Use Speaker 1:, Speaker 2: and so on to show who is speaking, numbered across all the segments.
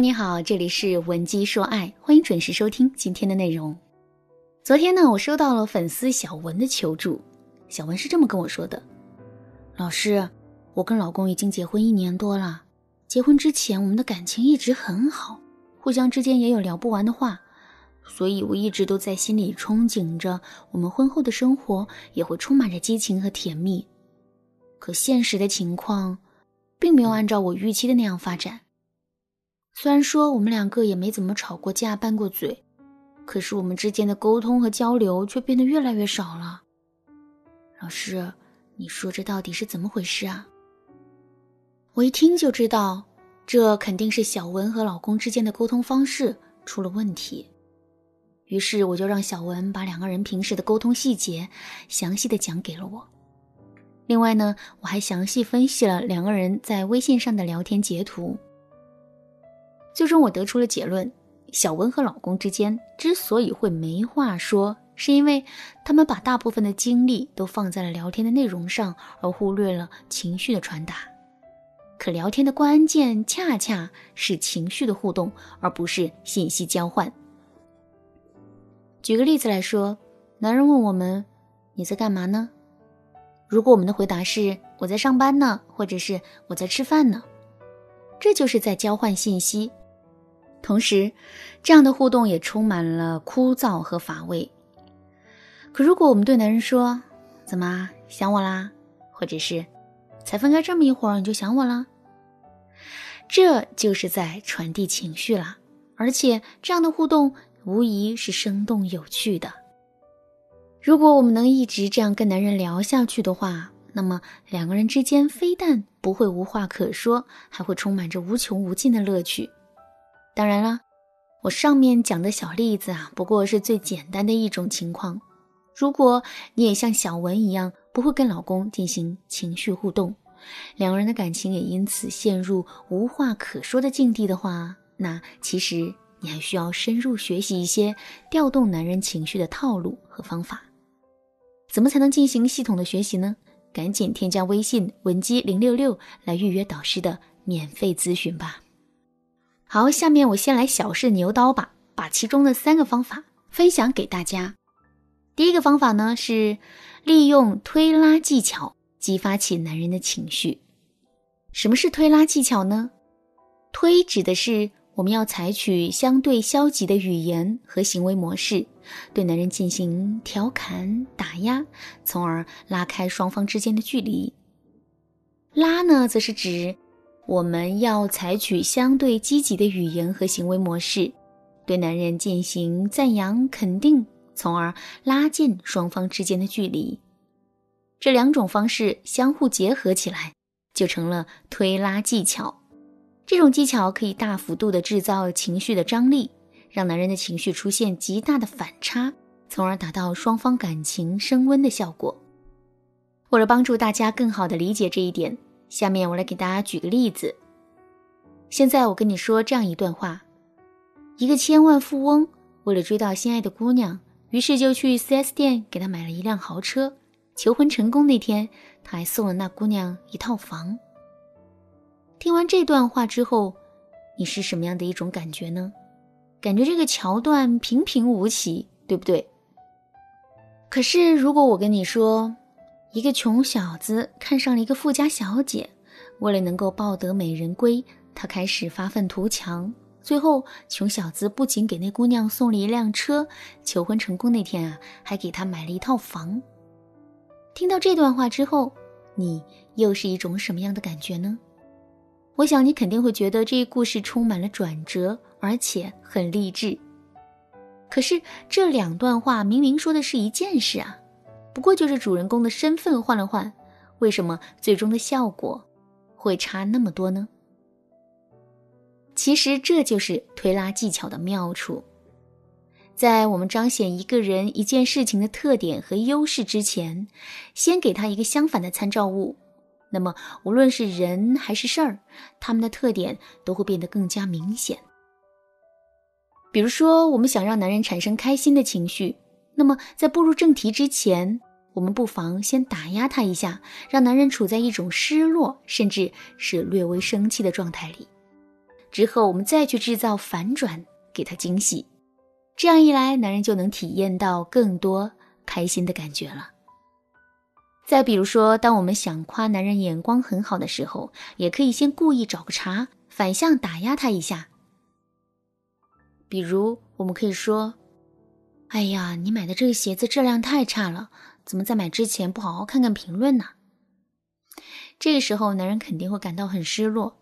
Speaker 1: 你好，这里是文姬说爱，欢迎准时收听今天的内容。昨天呢，我收到了粉丝小文的求助，小文是这么跟我说的：“老师，我跟老公已经结婚一年多了，结婚之前我们的感情一直很好，互相之间也有聊不完的话，所以我一直都在心里憧憬着我们婚后的生活也会充满着激情和甜蜜。可现实的情况，并没有按照我预期的那样发展。”虽然说我们两个也没怎么吵过架、拌过嘴，可是我们之间的沟通和交流却变得越来越少了。老师，你说这到底是怎么回事啊？我一听就知道，这肯定是小文和老公之间的沟通方式出了问题。于是我就让小文把两个人平时的沟通细节详细的讲给了我。另外呢，我还详细分析了两个人在微信上的聊天截图。最终我得出了结论：小文和老公之间之所以会没话说，是因为他们把大部分的精力都放在了聊天的内容上，而忽略了情绪的传达。可聊天的关键恰恰是情绪的互动，而不是信息交换。举个例子来说，男人问我们：“你在干嘛呢？”如果我们的回答是“我在上班呢”或者是“我在吃饭呢”，这就是在交换信息。同时，这样的互动也充满了枯燥和乏味。可如果我们对男人说：“怎么想我啦？”或者是“才分开这么一会儿你就想我了”，这就是在传递情绪了。而且，这样的互动无疑是生动有趣的。如果我们能一直这样跟男人聊下去的话，那么两个人之间非但不会无话可说，还会充满着无穷无尽的乐趣。当然了，我上面讲的小例子啊，不过是最简单的一种情况。如果你也像小文一样，不会跟老公进行情绪互动，两个人的感情也因此陷入无话可说的境地的话，那其实你还需要深入学习一些调动男人情绪的套路和方法。怎么才能进行系统的学习呢？赶紧添加微信文姬零六六来预约导师的免费咨询吧。好，下面我先来小试牛刀吧，把其中的三个方法分享给大家。第一个方法呢是利用推拉技巧激发起男人的情绪。什么是推拉技巧呢？推指的是我们要采取相对消极的语言和行为模式，对男人进行调侃、打压，从而拉开双方之间的距离。拉呢，则是指。我们要采取相对积极的语言和行为模式，对男人进行赞扬肯定，从而拉近双方之间的距离。这两种方式相互结合起来，就成了推拉技巧。这种技巧可以大幅度的制造情绪的张力，让男人的情绪出现极大的反差，从而达到双方感情升温的效果。为了帮助大家更好的理解这一点。下面我来给大家举个例子。现在我跟你说这样一段话：一个千万富翁为了追到心爱的姑娘，于是就去 4S 店给她买了一辆豪车。求婚成功那天，他还送了那姑娘一套房。听完这段话之后，你是什么样的一种感觉呢？感觉这个桥段平平无奇，对不对？可是如果我跟你说，一个穷小子看上了一个富家小姐，为了能够抱得美人归，他开始发愤图强。最后，穷小子不仅给那姑娘送了一辆车，求婚成功那天啊，还给她买了一套房。听到这段话之后，你又是一种什么样的感觉呢？我想你肯定会觉得这一故事充满了转折，而且很励志。可是这两段话明明说的是一件事啊。不过就是主人公的身份换了换，为什么最终的效果会差那么多呢？其实这就是推拉技巧的妙处，在我们彰显一个人一件事情的特点和优势之前，先给他一个相反的参照物，那么无论是人还是事儿，他们的特点都会变得更加明显。比如说，我们想让男人产生开心的情绪，那么在步入正题之前。我们不妨先打压他一下，让男人处在一种失落，甚至是略微生气的状态里。之后我们再去制造反转，给他惊喜。这样一来，男人就能体验到更多开心的感觉了。再比如说，当我们想夸男人眼光很好的时候，也可以先故意找个茬，反向打压他一下。比如，我们可以说：“哎呀，你买的这个鞋子质量太差了，怎么在买之前不好好看看评论呢？”这个时候，男人肯定会感到很失落。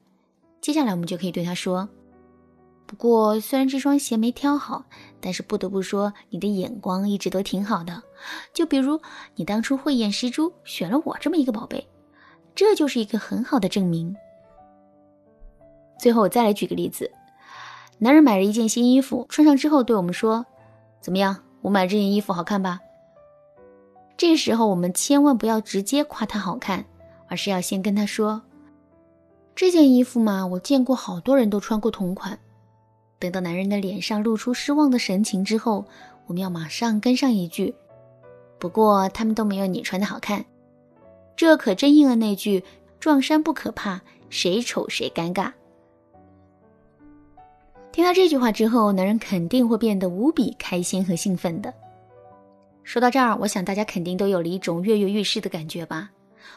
Speaker 1: 接下来，我们就可以对他说：“不过，虽然这双鞋没挑好，但是不得不说，你的眼光一直都挺好的。就比如，你当初慧眼识珠，选了我这么一个宝贝，这就是一个很好的证明。”最后，我再来举个例子。男人买了一件新衣服，穿上之后对我们说：“怎么样？我买这件衣服好看吧？”这时候，我们千万不要直接夸他好看，而是要先跟他说：“这件衣服嘛，我见过好多人都穿过同款。”等到男人的脸上露出失望的神情之后，我们要马上跟上一句：“不过他们都没有你穿的好看。”这可真应了那句：“撞衫不可怕，谁丑谁尴尬。”听到这句话之后，男人肯定会变得无比开心和兴奋的。说到这儿，我想大家肯定都有了一种跃跃欲试的感觉吧。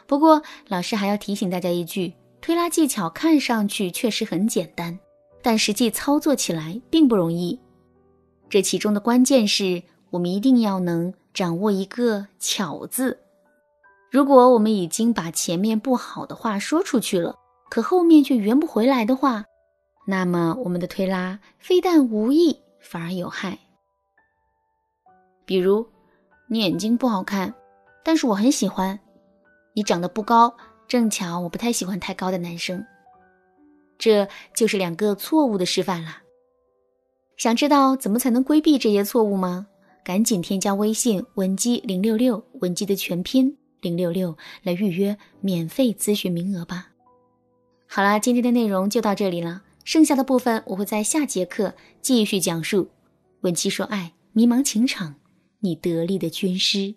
Speaker 1: 不过，老师还要提醒大家一句：推拉技巧看上去确实很简单，但实际操作起来并不容易。这其中的关键是我们一定要能掌握一个“巧”字。如果我们已经把前面不好的话说出去了，可后面却圆不回来的话，那么，我们的推拉非但无益，反而有害。比如，你眼睛不好看，但是我很喜欢；你长得不高，正巧我不太喜欢太高的男生。这就是两个错误的示范啦。想知道怎么才能规避这些错误吗？赶紧添加微信文姬零六六，文姬的全拼零六六，来预约免费咨询名额吧。好啦，今天的内容就到这里了。剩下的部分我会在下节课继续讲述。文姬说爱，迷茫情场，你得力的军师。